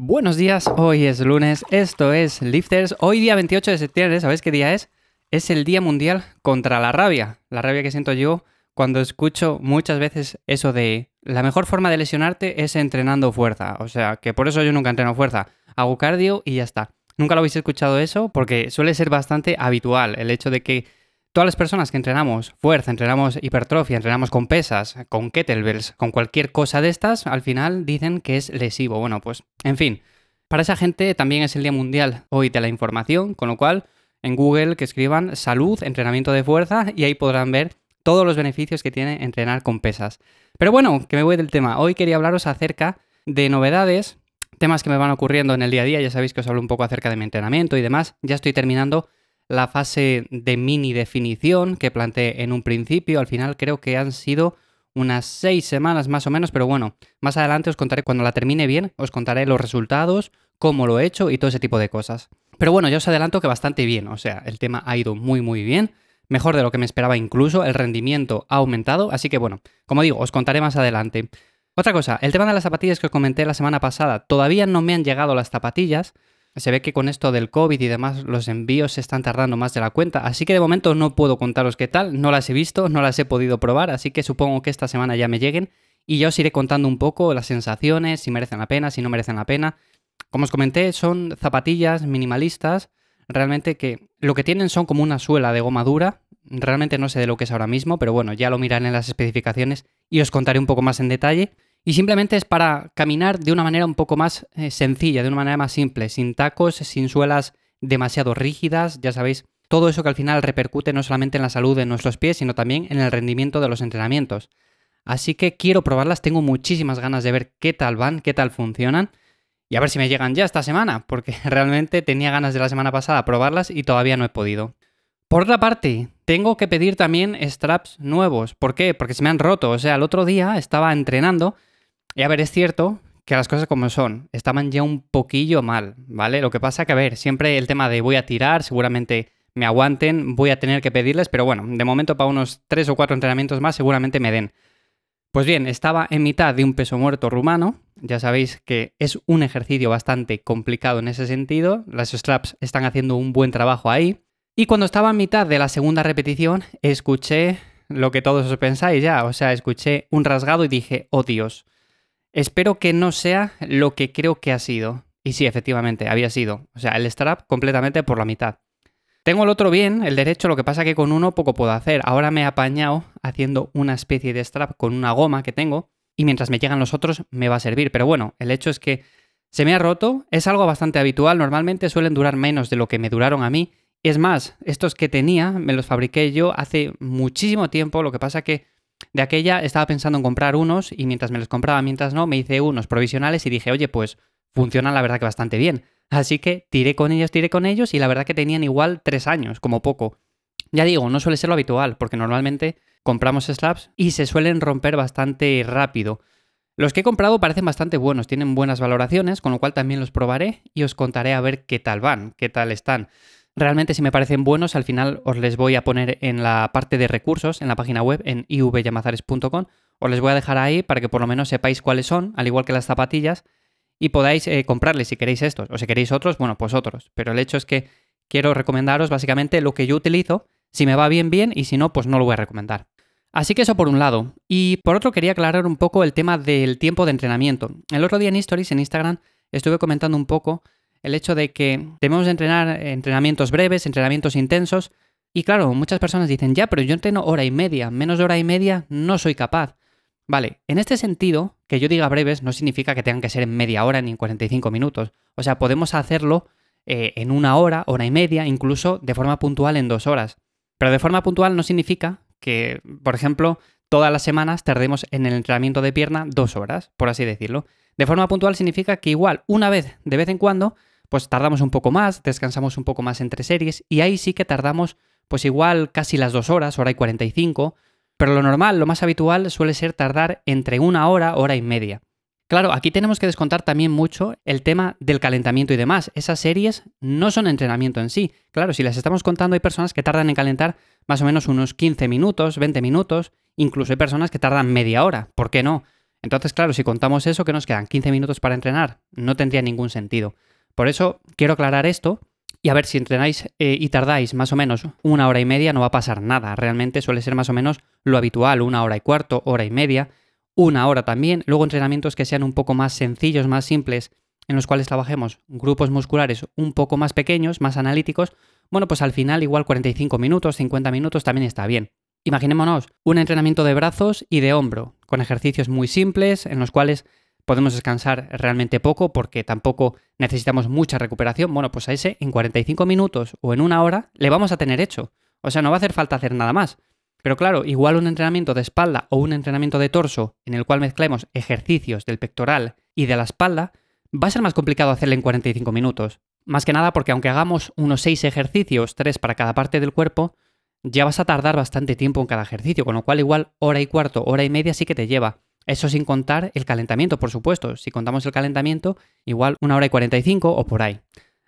Buenos días, hoy es lunes, esto es Lifters. Hoy día 28 de septiembre, ¿sabéis qué día es? Es el Día Mundial contra la Rabia. La rabia que siento yo cuando escucho muchas veces eso de la mejor forma de lesionarte es entrenando fuerza. O sea, que por eso yo nunca entreno fuerza. Hago cardio y ya está. Nunca lo habéis escuchado eso porque suele ser bastante habitual el hecho de que todas las personas que entrenamos fuerza, entrenamos hipertrofia, entrenamos con pesas, con kettlebells, con cualquier cosa de estas, al final dicen que es lesivo. Bueno, pues, en fin. Para esa gente también es el Día Mundial hoy de la Información, con lo cual en Google que escriban salud, entrenamiento de fuerza y ahí podrán ver todos los beneficios que tiene entrenar con pesas. Pero bueno, que me voy del tema. Hoy quería hablaros acerca de novedades, temas que me van ocurriendo en el día a día. Ya sabéis que os hablo un poco acerca de mi entrenamiento y demás. Ya estoy terminando la fase de mini definición que planteé en un principio. Al final creo que han sido unas seis semanas más o menos, pero bueno, más adelante os contaré cuando la termine bien, os contaré los resultados, cómo lo he hecho y todo ese tipo de cosas. Pero bueno, yo os adelanto que bastante bien, o sea, el tema ha ido muy muy bien, mejor de lo que me esperaba incluso, el rendimiento ha aumentado, así que bueno, como digo, os contaré más adelante. Otra cosa, el tema de las zapatillas que os comenté la semana pasada, todavía no me han llegado las zapatillas, se ve que con esto del COVID y demás los envíos se están tardando más de la cuenta, así que de momento no puedo contaros qué tal, no las he visto, no las he podido probar, así que supongo que esta semana ya me lleguen y ya os iré contando un poco las sensaciones, si merecen la pena, si no merecen la pena. Como os comenté, son zapatillas minimalistas, realmente que lo que tienen son como una suela de goma dura, realmente no sé de lo que es ahora mismo, pero bueno, ya lo miraré en las especificaciones y os contaré un poco más en detalle. Y simplemente es para caminar de una manera un poco más eh, sencilla, de una manera más simple, sin tacos, sin suelas demasiado rígidas, ya sabéis, todo eso que al final repercute no solamente en la salud de nuestros pies, sino también en el rendimiento de los entrenamientos. Así que quiero probarlas, tengo muchísimas ganas de ver qué tal van, qué tal funcionan y a ver si me llegan ya esta semana, porque realmente tenía ganas de la semana pasada probarlas y todavía no he podido. Por otra parte, tengo que pedir también straps nuevos. ¿Por qué? Porque se me han roto. O sea, el otro día estaba entrenando y a ver, es cierto que las cosas como son, estaban ya un poquillo mal, ¿vale? Lo que pasa que, a ver, siempre el tema de voy a tirar, seguramente me aguanten, voy a tener que pedirles, pero bueno, de momento para unos tres o cuatro entrenamientos más seguramente me den. Pues bien, estaba en mitad de un peso muerto rumano, ya sabéis que es un ejercicio bastante complicado en ese sentido, las straps están haciendo un buen trabajo ahí, y cuando estaba en mitad de la segunda repetición, escuché lo que todos os pensáis ya, o sea, escuché un rasgado y dije, oh Dios, Espero que no sea lo que creo que ha sido. Y sí, efectivamente, había sido. O sea, el strap completamente por la mitad. Tengo el otro bien, el derecho, lo que pasa que con uno poco puedo hacer. Ahora me he apañado haciendo una especie de strap con una goma que tengo y mientras me llegan los otros me va a servir. Pero bueno, el hecho es que se me ha roto, es algo bastante habitual, normalmente suelen durar menos de lo que me duraron a mí. Es más, estos que tenía me los fabriqué yo hace muchísimo tiempo, lo que pasa que de aquella estaba pensando en comprar unos y mientras me los compraba, mientras no, me hice unos provisionales y dije, oye, pues funcionan la verdad que bastante bien. Así que tiré con ellos, tiré con ellos y la verdad que tenían igual tres años, como poco. Ya digo, no suele ser lo habitual, porque normalmente compramos slabs y se suelen romper bastante rápido. Los que he comprado parecen bastante buenos, tienen buenas valoraciones, con lo cual también los probaré y os contaré a ver qué tal van, qué tal están. Realmente si me parecen buenos, al final os les voy a poner en la parte de recursos, en la página web, en ivyamazares.com. Os les voy a dejar ahí para que por lo menos sepáis cuáles son, al igual que las zapatillas, y podáis eh, comprarles si queréis estos, o si queréis otros, bueno, pues otros. Pero el hecho es que quiero recomendaros básicamente lo que yo utilizo. Si me va bien, bien, y si no, pues no lo voy a recomendar. Así que eso por un lado. Y por otro quería aclarar un poco el tema del tiempo de entrenamiento. El otro día en Stories, en Instagram, estuve comentando un poco el hecho de que debemos entrenar entrenamientos breves, entrenamientos intensos. Y claro, muchas personas dicen, ya, pero yo entreno hora y media, menos de hora y media no soy capaz. Vale, en este sentido, que yo diga breves no significa que tengan que ser en media hora ni en 45 minutos. O sea, podemos hacerlo eh, en una hora, hora y media, incluso de forma puntual en dos horas. Pero de forma puntual no significa que, por ejemplo, todas las semanas tardemos en el entrenamiento de pierna dos horas, por así decirlo. De forma puntual significa que igual una vez de vez en cuando pues tardamos un poco más, descansamos un poco más entre series y ahí sí que tardamos pues igual casi las dos horas, hora y 45, pero lo normal, lo más habitual suele ser tardar entre una hora, hora y media. Claro, aquí tenemos que descontar también mucho el tema del calentamiento y demás. Esas series no son entrenamiento en sí. Claro, si las estamos contando hay personas que tardan en calentar más o menos unos 15 minutos, 20 minutos, incluso hay personas que tardan media hora. ¿Por qué no? Entonces, claro, si contamos eso, que nos quedan 15 minutos para entrenar, no tendría ningún sentido. Por eso quiero aclarar esto y a ver si entrenáis eh, y tardáis más o menos una hora y media, no va a pasar nada. Realmente suele ser más o menos lo habitual, una hora y cuarto, hora y media, una hora también. Luego entrenamientos que sean un poco más sencillos, más simples, en los cuales trabajemos grupos musculares un poco más pequeños, más analíticos, bueno, pues al final igual 45 minutos, 50 minutos también está bien. Imaginémonos un entrenamiento de brazos y de hombro, con ejercicios muy simples en los cuales podemos descansar realmente poco porque tampoco necesitamos mucha recuperación. Bueno, pues a ese en 45 minutos o en una hora le vamos a tener hecho. O sea, no va a hacer falta hacer nada más. Pero claro, igual un entrenamiento de espalda o un entrenamiento de torso en el cual mezclemos ejercicios del pectoral y de la espalda, va a ser más complicado hacerle en 45 minutos. Más que nada porque aunque hagamos unos 6 ejercicios, 3 para cada parte del cuerpo, ya vas a tardar bastante tiempo en cada ejercicio, con lo cual igual hora y cuarto, hora y media sí que te lleva. Eso sin contar el calentamiento, por supuesto. Si contamos el calentamiento, igual una hora y 45 o por ahí.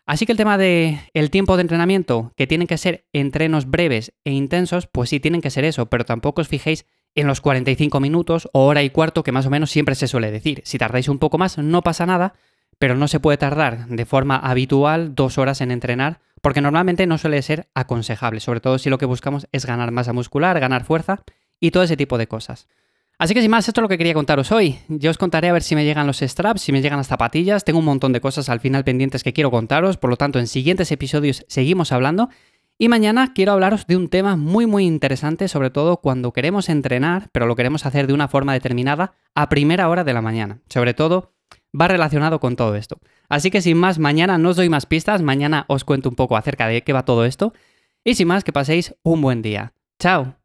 Así que el tema de el tiempo de entrenamiento, que tienen que ser entrenos breves e intensos, pues sí tienen que ser eso, pero tampoco os fijéis en los 45 minutos o hora y cuarto que más o menos siempre se suele decir. Si tardáis un poco más no pasa nada, pero no se puede tardar de forma habitual dos horas en entrenar, porque normalmente no suele ser aconsejable, sobre todo si lo que buscamos es ganar masa muscular, ganar fuerza y todo ese tipo de cosas. Así que sin más, esto es lo que quería contaros hoy. Yo os contaré a ver si me llegan los straps, si me llegan las zapatillas. Tengo un montón de cosas al final pendientes que quiero contaros, por lo tanto en siguientes episodios seguimos hablando. Y mañana quiero hablaros de un tema muy muy interesante, sobre todo cuando queremos entrenar, pero lo queremos hacer de una forma determinada a primera hora de la mañana. Sobre todo va relacionado con todo esto. Así que sin más, mañana no os doy más pistas, mañana os cuento un poco acerca de qué va todo esto. Y sin más, que paséis un buen día. Chao.